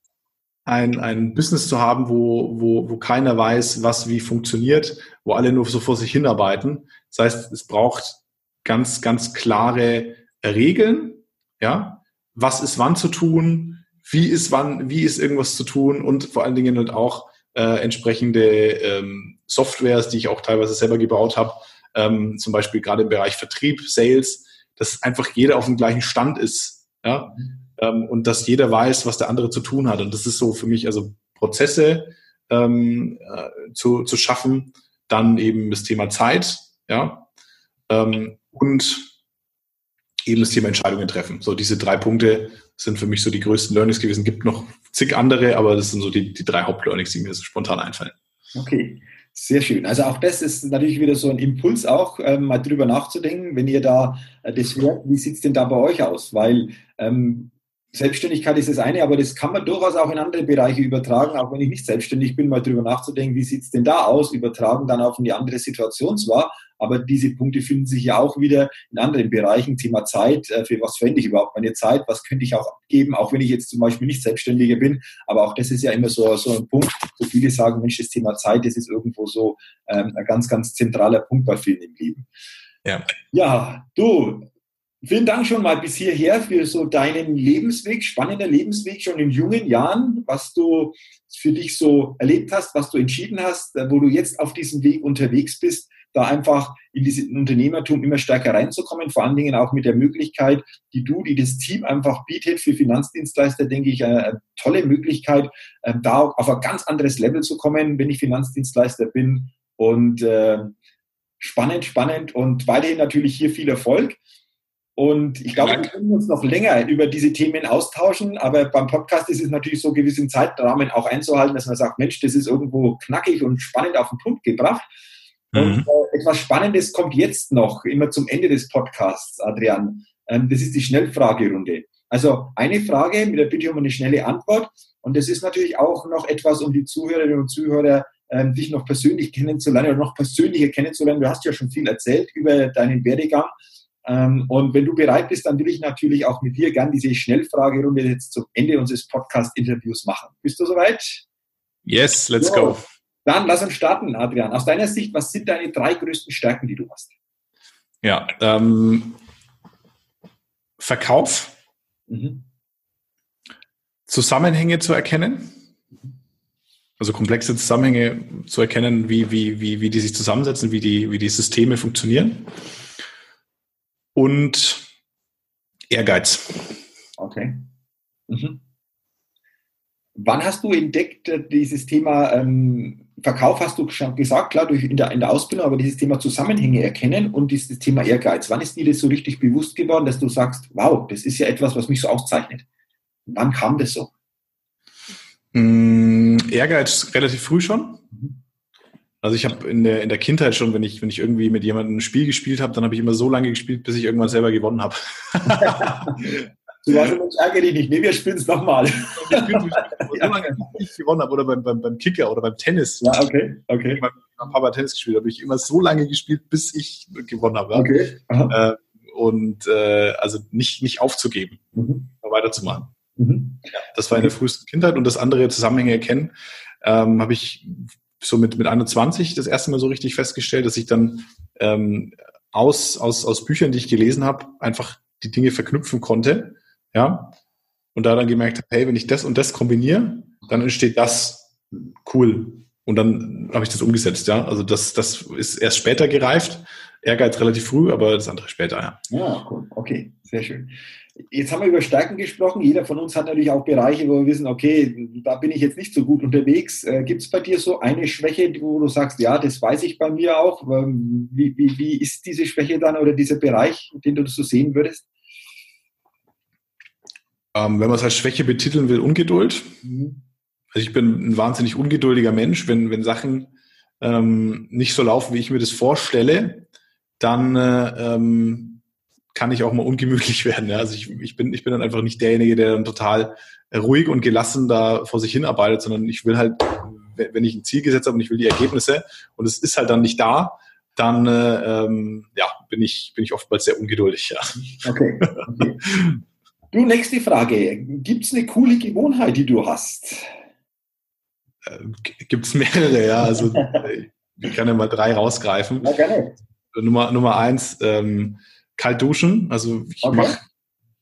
ein, ein Business zu haben, wo, wo, wo keiner weiß, was wie funktioniert, wo alle nur so vor sich hinarbeiten. Das heißt, es braucht ganz, ganz klare Regeln, ja, was ist wann zu tun, wie ist wann, wie ist irgendwas zu tun? Und vor allen Dingen halt auch äh, entsprechende ähm, Softwares, die ich auch teilweise selber gebaut habe, ähm, zum Beispiel gerade im Bereich Vertrieb, Sales, dass einfach jeder auf dem gleichen Stand ist, ja, ähm, und dass jeder weiß, was der andere zu tun hat. Und das ist so für mich, also Prozesse ähm, äh, zu, zu schaffen, dann eben das Thema Zeit, ja, ähm, und eben das Thema Entscheidungen treffen. So diese drei Punkte sind für mich so die größten Learnings gewesen. Gibt noch zig andere, aber das sind so die, die drei Hauptlearnings, die mir so spontan einfallen. Okay. Sehr schön. Also auch das ist natürlich wieder so ein Impuls auch, ähm, mal drüber nachzudenken, wenn ihr da äh, das hört, wie sieht es denn da bei euch aus? Weil ähm, Selbstständigkeit ist das eine, aber das kann man durchaus auch in andere Bereiche übertragen, auch wenn ich nicht selbstständig bin, mal drüber nachzudenken, wie sieht's denn da aus, übertragen dann auf eine andere Situation zwar, aber diese Punkte finden sich ja auch wieder in anderen Bereichen. Thema Zeit, äh, für was verwende ich überhaupt meine Zeit, was könnte ich auch abgeben, auch wenn ich jetzt zum Beispiel nicht Selbstständiger bin, aber auch das ist ja immer so, so ein Punkt, wo viele sagen, Mensch, das Thema Zeit, das ist irgendwo so ähm, ein ganz, ganz zentraler Punkt bei vielen im Leben. Ja. ja, du, Vielen Dank schon mal bis hierher für so deinen Lebensweg, spannender Lebensweg schon in jungen Jahren, was du für dich so erlebt hast, was du entschieden hast, wo du jetzt auf diesem Weg unterwegs bist, da einfach in dieses Unternehmertum immer stärker reinzukommen, vor allen Dingen auch mit der Möglichkeit, die du, die das Team einfach bietet für Finanzdienstleister, denke ich, eine tolle Möglichkeit, ähm, da auf ein ganz anderes Level zu kommen, wenn ich Finanzdienstleister bin und äh, spannend, spannend und weiterhin natürlich hier viel Erfolg. Und ich glaube, wir können uns noch länger über diese Themen austauschen, aber beim Podcast ist es natürlich so, gewissen Zeitrahmen auch einzuhalten, dass man sagt, Mensch, das ist irgendwo knackig und spannend auf den Punkt gebracht. Mhm. Und äh, etwas Spannendes kommt jetzt noch, immer zum Ende des Podcasts, Adrian. Ähm, das ist die Schnellfragerunde. Also eine Frage mit der Bitte um eine schnelle Antwort. Und das ist natürlich auch noch etwas, um die Zuhörerinnen und Zuhörer ähm, dich noch persönlich kennenzulernen oder noch persönlicher kennenzulernen. Du hast ja schon viel erzählt über deinen Werdegang. Ähm, und wenn du bereit bist, dann will ich natürlich auch mit dir gern diese Schnellfragerunde jetzt zum Ende unseres Podcast-Interviews machen. Bist du soweit? Yes, let's so, go. Dann lass uns starten, Adrian. Aus deiner Sicht, was sind deine drei größten Stärken, die du hast? Ja, ähm, Verkauf, mhm. Zusammenhänge zu erkennen, also komplexe Zusammenhänge zu erkennen, wie, wie, wie, wie die sich zusammensetzen, wie die, wie die Systeme funktionieren und Ehrgeiz. Okay. Mhm. Wann hast du entdeckt, äh, dieses Thema ähm, Verkauf, hast du schon gesagt, klar, durch in der, in der Ausbildung, aber dieses Thema Zusammenhänge erkennen und dieses Thema Ehrgeiz. Wann ist dir das so richtig bewusst geworden, dass du sagst, wow, das ist ja etwas, was mich so auszeichnet? Wann kam das so? Mm, Ehrgeiz relativ früh schon. Also ich habe in der, in der Kindheit schon, wenn ich, wenn ich irgendwie mit jemandem ein Spiel gespielt habe, dann habe ich immer so lange gespielt, bis ich irgendwann selber gewonnen habe. du warst immer ärgere dich nicht. Nee, wir spielen es nochmal. so lange, ich gewonnen habe. Oder beim, beim, beim Kicker oder beim Tennis. Ja, okay. okay. Ich habe Papa Tennis gespielt, habe ich immer so lange gespielt, bis ich gewonnen habe. Okay. Äh, und äh, also nicht, nicht aufzugeben, mhm. weiterzumachen. Mhm. Ja, das war in der frühesten Kindheit und das andere Zusammenhänge erkennen, ähm, habe ich so mit, mit 21 das erste Mal so richtig festgestellt, dass ich dann ähm, aus, aus, aus Büchern, die ich gelesen habe, einfach die Dinge verknüpfen konnte. Ja. Und da dann gemerkt habe, hey, wenn ich das und das kombiniere, dann entsteht das cool. Und dann habe ich das umgesetzt, ja. Also das, das ist erst später gereift. Ehrgeiz relativ früh, aber das andere später, ja. Ja, cool. Okay, sehr schön. Jetzt haben wir über Stärken gesprochen. Jeder von uns hat natürlich auch Bereiche, wo wir wissen, okay, da bin ich jetzt nicht so gut unterwegs. Äh, Gibt es bei dir so eine Schwäche, wo du sagst, ja, das weiß ich bei mir auch? Ähm, wie, wie, wie ist diese Schwäche dann oder dieser Bereich, den du so sehen würdest? Ähm, wenn man es als Schwäche betiteln will, Ungeduld. Mhm. Also ich bin ein wahnsinnig ungeduldiger Mensch. Wenn, wenn Sachen ähm, nicht so laufen, wie ich mir das vorstelle, dann äh, ähm, kann ich auch mal ungemütlich werden. Ja? Also ich, ich, bin, ich bin dann einfach nicht derjenige, der dann total ruhig und gelassen da vor sich hinarbeitet, sondern ich will halt, wenn ich ein Ziel gesetzt habe und ich will die Ergebnisse und es ist halt dann nicht da, dann äh, ähm, ja, bin ich, bin ich oftmals sehr ungeduldig. Ja. Okay. okay. Du, nächste Frage. Gibt es eine coole Gewohnheit, die du hast? Äh, Gibt es mehrere, ja. Also ich kann ja mal drei rausgreifen. Ja, gerne. Nummer, Nummer eins, ähm, kalt duschen. Also ich okay. mache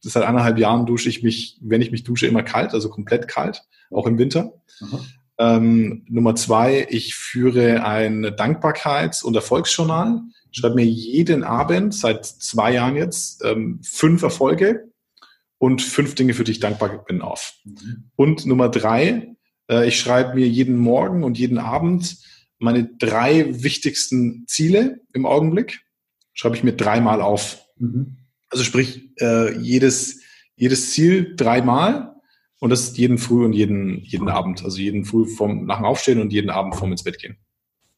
seit eineinhalb Jahren dusche ich mich, wenn ich mich dusche, immer kalt, also komplett kalt, auch im Winter. Mhm. Ähm, Nummer zwei, ich führe ein Dankbarkeits- und Erfolgsjournal. Ich schreibe mir jeden Abend, seit zwei Jahren jetzt, ähm, fünf Erfolge und fünf Dinge, für die ich dankbar bin, auf. Mhm. Und Nummer drei, äh, ich schreibe mir jeden Morgen und jeden Abend meine drei wichtigsten Ziele im Augenblick schreibe ich mir dreimal auf. Mhm. Also sprich, äh, jedes, jedes Ziel dreimal und das jeden Früh und jeden, jeden Abend. Also jeden Früh vom, nach dem Aufstehen und jeden Abend vorm ins Bett gehen.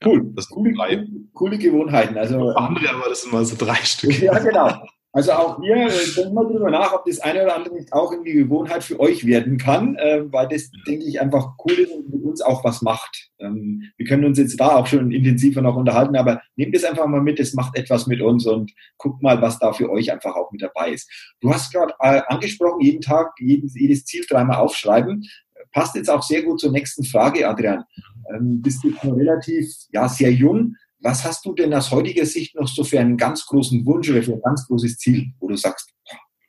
Cool. das sind coole, drei. coole Gewohnheiten. Also, andere, aber das sind mal so drei Stück. Ja, genau. Also auch wir äh, denken mal drüber nach, ob das eine oder andere nicht auch in die Gewohnheit für euch werden kann, äh, weil das, denke ich, einfach cool ist und mit uns auch was macht. Ähm, wir können uns jetzt da auch schon intensiver noch unterhalten, aber nehmt es einfach mal mit, es macht etwas mit uns und guckt mal, was da für euch einfach auch mit dabei ist. Du hast gerade äh, angesprochen, jeden Tag jedes, jedes Ziel dreimal aufschreiben. Passt jetzt auch sehr gut zur nächsten Frage, Adrian. Ähm, bist du relativ, ja, sehr jung was hast du denn aus heutiger Sicht noch so für einen ganz großen Wunsch oder für ein ganz großes Ziel, wo du sagst,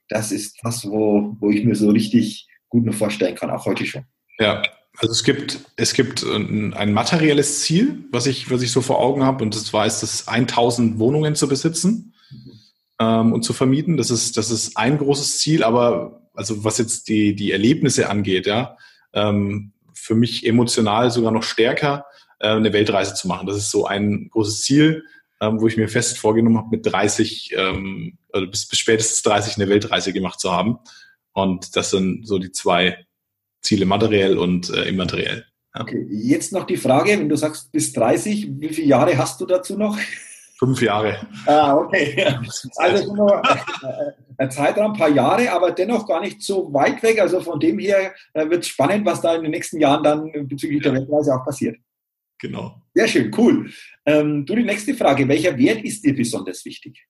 das ist das, wo, wo ich mir so richtig gut noch vorstellen kann, auch heute schon? Ja, also es gibt, es gibt ein, materielles Ziel, was ich, was ich so vor Augen habe, und das war es, 1000 Wohnungen zu besitzen ähm, und zu vermieten. Das ist, das ist ein großes Ziel, aber also was jetzt die, die Erlebnisse angeht, ja, ähm, für mich emotional sogar noch stärker eine Weltreise zu machen. Das ist so ein großes Ziel, ähm, wo ich mir fest vorgenommen habe, mit 30, ähm, also bis, bis spätestens 30 eine Weltreise gemacht zu haben. Und das sind so die zwei Ziele, materiell und äh, immateriell. Ja. Okay, jetzt noch die Frage, wenn du sagst bis 30, wie viele Jahre hast du dazu noch? Fünf Jahre. Ah, okay. Also nur äh, ein Zeitraum, ein paar Jahre, aber dennoch gar nicht so weit weg. Also von dem her äh, wird es spannend, was da in den nächsten Jahren dann bezüglich der Weltreise auch passiert. Genau. Sehr schön, cool. Ähm, du, die nächste Frage. Welcher Wert ist dir besonders wichtig?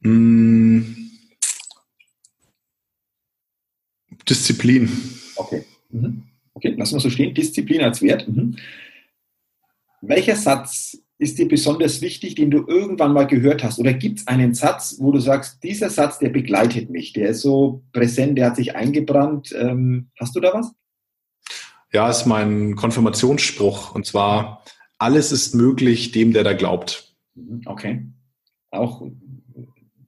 Mm. Disziplin. Okay. Mhm. Okay, lassen wir so stehen. Disziplin als Wert. Mhm. Welcher Satz ist dir besonders wichtig, den du irgendwann mal gehört hast? Oder gibt es einen Satz, wo du sagst, dieser Satz, der begleitet mich, der ist so präsent, der hat sich eingebrannt. Ähm, hast du da was? Ja, ist mein Konfirmationsspruch. Und zwar, alles ist möglich dem, der da glaubt. Okay. Auch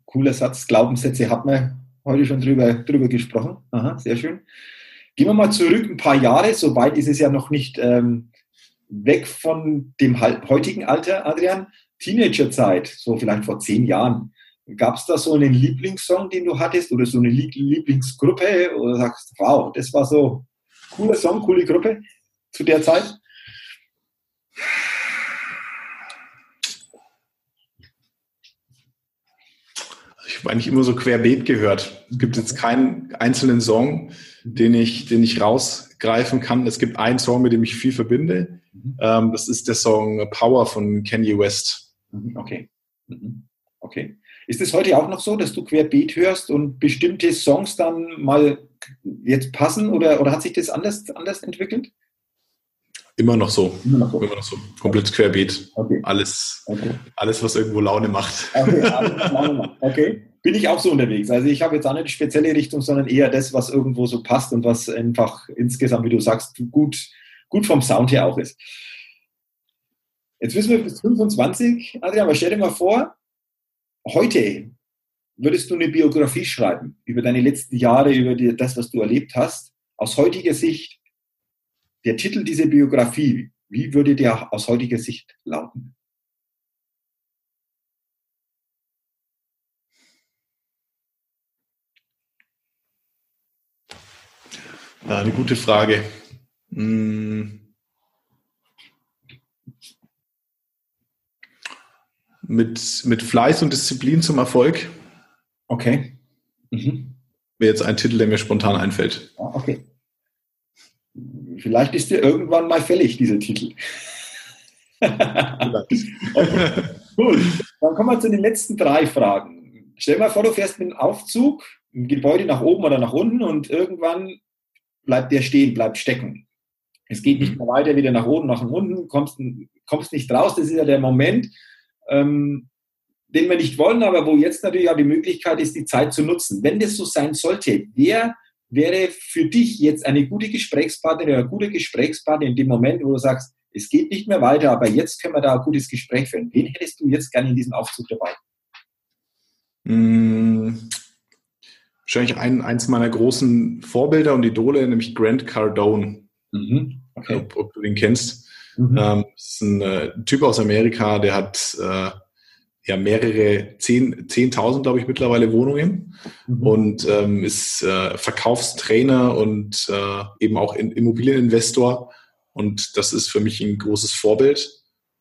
cooler Satz. Glaubenssätze hat man heute schon drüber, drüber gesprochen. Aha, sehr schön. Gehen wir mal zurück ein paar Jahre. So weit ist es ja noch nicht ähm, weg von dem heutigen Alter, Adrian. Teenagerzeit, so vielleicht vor zehn Jahren. Gab es da so einen Lieblingssong, den du hattest oder so eine Lieblingsgruppe oder sagst, wow, das war so Cooler Song, coole Gruppe zu der Zeit. Ich habe eigentlich immer so querbeet gehört. Es gibt jetzt keinen einzelnen Song, den ich, den ich rausgreifen kann. Es gibt einen Song, mit dem ich viel verbinde. Ähm, das ist der Song Power von Kanye West. Mhm, okay. Mhm. Okay. Ist es heute auch noch so, dass du querbeet hörst und bestimmte Songs dann mal jetzt passen oder, oder hat sich das anders, anders entwickelt? Immer noch so. Immer noch so. Immer noch so. Komplett querbeet. Okay. Alles, okay. alles, was irgendwo Laune macht. Okay, alles, Laune macht. okay. Bin ich auch so unterwegs. Also ich habe jetzt auch nicht eine spezielle Richtung, sondern eher das, was irgendwo so passt und was einfach insgesamt, wie du sagst, gut, gut vom Sound her auch ist. Jetzt wissen wir bis 25, Adrian, aber stell dir mal vor, heute würdest du eine Biografie schreiben über deine letzten Jahre, über die, das, was du erlebt hast. Aus heutiger Sicht, der Titel dieser Biografie, wie würde der aus heutiger Sicht lauten? Eine gute Frage. Hm. Mit, mit Fleiß und Disziplin zum Erfolg. Okay. Mhm. Wäre jetzt ein Titel, der mir spontan einfällt. Ah, okay. Vielleicht ist dir irgendwann mal fällig, dieser Titel. okay. Cool. Dann kommen wir zu den letzten drei Fragen. Stell dir mal vor, du fährst mit einem Aufzug, ein Gebäude nach oben oder nach unten und irgendwann bleibt der stehen, bleibt stecken. Es geht nicht mehr weiter, wieder nach oben, nach unten, kommst, kommst nicht raus. Das ist ja der Moment, ähm, den wir nicht wollen, aber wo jetzt natürlich auch die Möglichkeit ist, die Zeit zu nutzen. Wenn das so sein sollte, wer wäre für dich jetzt eine gute Gesprächspartnerin oder ein guter Gesprächspartner in dem Moment, wo du sagst, es geht nicht mehr weiter, aber jetzt können wir da ein gutes Gespräch führen. Wen hättest du jetzt gerne in diesem Aufzug dabei? Mmh, wahrscheinlich ein, eins meiner großen Vorbilder und Idole, nämlich Grant Cardone. Mhm. Okay. Ob, ob, du den kennst. Mhm. Ähm, das ist ein äh, Typ aus Amerika, der hat äh, ja mehrere, zehn, zehntausend, glaube ich, mittlerweile Wohnungen mhm. und ähm, ist äh, Verkaufstrainer und äh, eben auch in, Immobilieninvestor. Und das ist für mich ein großes Vorbild.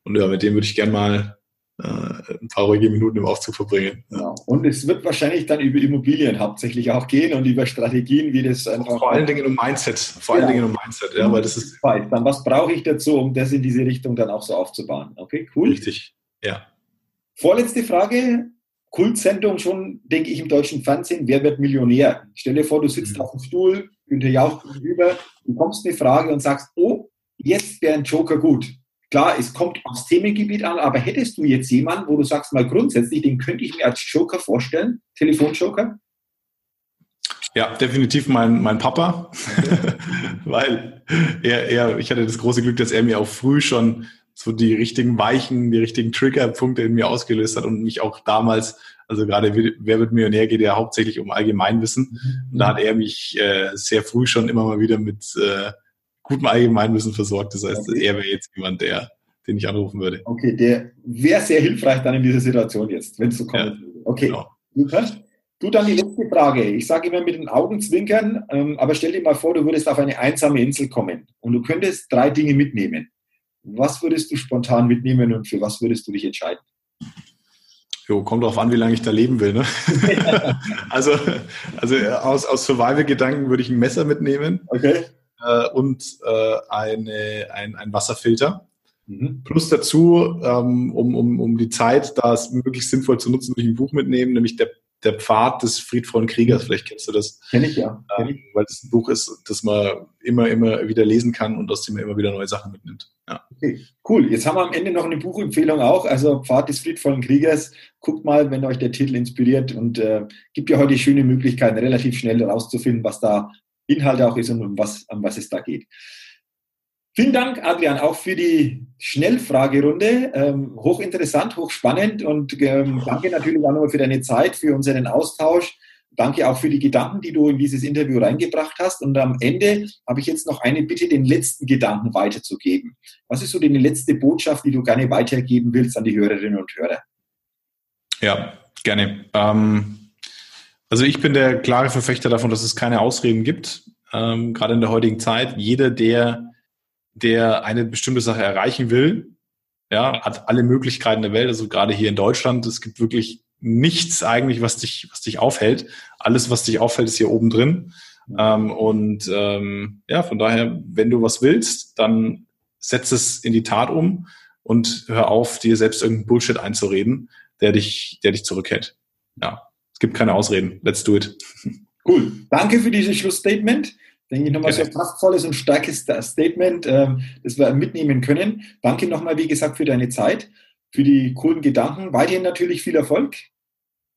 Und ja, mit dem würde ich gerne mal ein paar ruhige Minuten im Aufzug verbringen. Ja. Genau. Und es wird wahrscheinlich dann über Immobilien hauptsächlich auch gehen und über Strategien, wie das einfach. Vor allen Dingen um Mindset. Vor allen Dingen um Mindset, ja, weil das ist. Dann was brauche ich dazu, um das in diese Richtung dann auch so aufzubauen? Okay, cool. Richtig, ja. Vorletzte Frage. Kultsendung schon, denke ich, im deutschen Fernsehen. Wer wird Millionär? Stell dir vor, du sitzt mhm. auf dem Stuhl, Günther Jauch gegenüber, du kommst eine Frage und sagst, oh, jetzt wäre ein Joker gut. Klar, es kommt aufs Themengebiet an, aber hättest du jetzt jemanden, wo du sagst, mal grundsätzlich, den könnte ich mir als Joker vorstellen, Telefonjoker? Ja, definitiv mein, mein Papa, weil er, er, ich hatte das große Glück, dass er mir auch früh schon so die richtigen Weichen, die richtigen Triggerpunkte in mir ausgelöst hat und mich auch damals, also gerade Wer wird Millionär geht ja hauptsächlich um Allgemeinwissen. Und da hat er mich äh, sehr früh schon immer mal wieder mit äh, gutem Allgemeinwissen versorgt. Das heißt, okay. er wäre jetzt jemand, der, den ich anrufen würde. Okay, der wäre sehr hilfreich dann in dieser Situation jetzt, wenn es so kommt. Ja, okay, genau. Du dann die letzte Frage. Ich sage immer mit den Augen zwinkern, ähm, aber stell dir mal vor, du würdest auf eine einsame Insel kommen und du könntest drei Dinge mitnehmen. Was würdest du spontan mitnehmen und für was würdest du dich entscheiden? Jo, kommt darauf an, wie lange ich da leben will. Ne? also also aus, aus Survival-Gedanken würde ich ein Messer mitnehmen okay. Äh, und äh, eine, ein, ein Wasserfilter. Mhm. Plus dazu, ähm, um, um, um die Zeit, da es möglichst sinnvoll zu nutzen, würde ich ein Buch mitnehmen, nämlich der der Pfad des friedvollen Kriegers, vielleicht kennst du das. Kenn ich ja. Kenn ich. Ähm, weil es ein Buch ist, das man immer, immer wieder lesen kann und aus dem man immer wieder neue Sachen mitnimmt. Ja. Okay, cool. Jetzt haben wir am Ende noch eine Buchempfehlung auch. Also Pfad des friedvollen Kriegers. Guckt mal, wenn euch der Titel inspiriert und äh, gibt ja heute schöne Möglichkeiten, relativ schnell herauszufinden, was da Inhalt auch ist und um was, um was es da geht. Vielen Dank, Adrian, auch für die Schnellfragerunde. Ähm, hochinteressant, hochspannend und ähm, danke natürlich auch nochmal für deine Zeit, für unseren Austausch. Danke auch für die Gedanken, die du in dieses Interview reingebracht hast. Und am Ende habe ich jetzt noch eine Bitte, den letzten Gedanken weiterzugeben. Was ist so die letzte Botschaft, die du gerne weitergeben willst an die Hörerinnen und Hörer? Ja, gerne. Ähm, also ich bin der klare Verfechter davon, dass es keine Ausreden gibt, ähm, gerade in der heutigen Zeit. Jeder, der der eine bestimmte Sache erreichen will, ja, hat alle Möglichkeiten der Welt, also gerade hier in Deutschland, es gibt wirklich nichts eigentlich, was dich, was dich aufhält. Alles, was dich auffällt, ist hier oben drin. Ähm, und ähm, ja, von daher, wenn du was willst, dann setz es in die Tat um und hör auf, dir selbst irgendeinen Bullshit einzureden, der dich, der dich zurückhält. Ja, es gibt keine Ausreden. Let's do it. Cool. Danke für dieses Schlussstatement denke ich, nochmal sehr kraftvolles und starkes Statement, ähm, das wir mitnehmen können. Danke nochmal, wie gesagt, für deine Zeit, für die coolen Gedanken. Weiterhin natürlich viel Erfolg,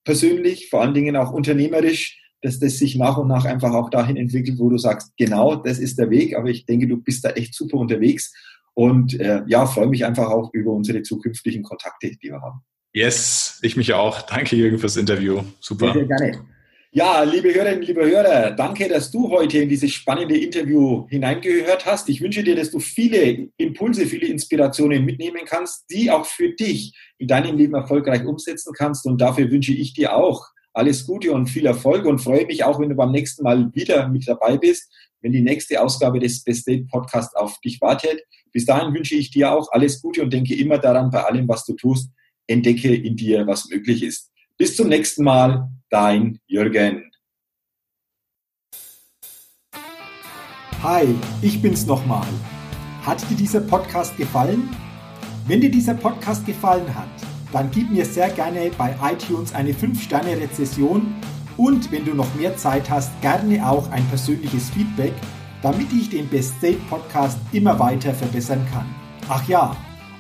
persönlich, vor allen Dingen auch unternehmerisch, dass das sich nach und nach einfach auch dahin entwickelt, wo du sagst, genau, das ist der Weg. Aber ich denke, du bist da echt super unterwegs. Und äh, ja, freue mich einfach auch über unsere zukünftigen Kontakte, die wir haben. Yes, ich mich auch. Danke, Jürgen, fürs Interview. Super. Sehr, sehr gerne. Ja, liebe Hörerinnen, liebe Hörer, danke, dass du heute in dieses spannende Interview hineingehört hast. Ich wünsche dir, dass du viele Impulse, viele Inspirationen mitnehmen kannst, die auch für dich in deinem Leben erfolgreich umsetzen kannst. Und dafür wünsche ich dir auch alles Gute und viel Erfolg und freue mich auch, wenn du beim nächsten Mal wieder mit dabei bist, wenn die nächste Ausgabe des Best Date Podcast auf dich wartet. Bis dahin wünsche ich dir auch alles Gute und denke immer daran, bei allem, was du tust, entdecke in dir, was möglich ist. Bis zum nächsten Mal, dein Jürgen. Hi, ich bin's nochmal. Hat dir dieser Podcast gefallen? Wenn dir dieser Podcast gefallen hat, dann gib mir sehr gerne bei iTunes eine 5-Sterne-Rezession und wenn du noch mehr Zeit hast, gerne auch ein persönliches Feedback, damit ich den Best State Podcast immer weiter verbessern kann. Ach ja,